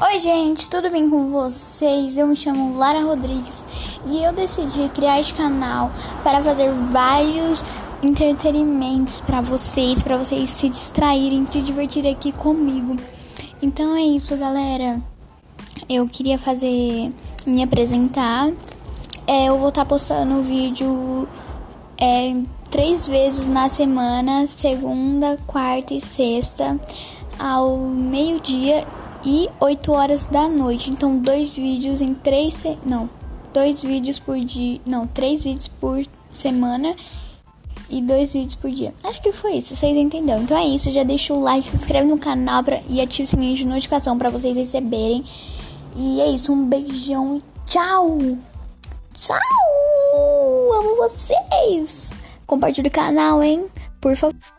Oi, gente, tudo bem com vocês? Eu me chamo Lara Rodrigues e eu decidi criar este canal para fazer vários entretenimentos para vocês, para vocês se distraírem, se divertirem aqui comigo. Então é isso, galera. Eu queria fazer, me apresentar. É, eu vou estar tá postando vídeo é, três vezes na semana, segunda, quarta e sexta, ao meio-dia e 8 horas da noite. Então, dois vídeos em três. Se... Não, dois vídeos por dia. Não, três vídeos por semana e dois vídeos por dia. Acho que foi isso, vocês entenderam. Então é isso, já deixa o like, se inscreve no canal pra, e ativa o sininho de notificação para vocês receberem. E é isso, um beijão e tchau! Tchau! Amo vocês! Compartilhe o canal, hein? Por favor.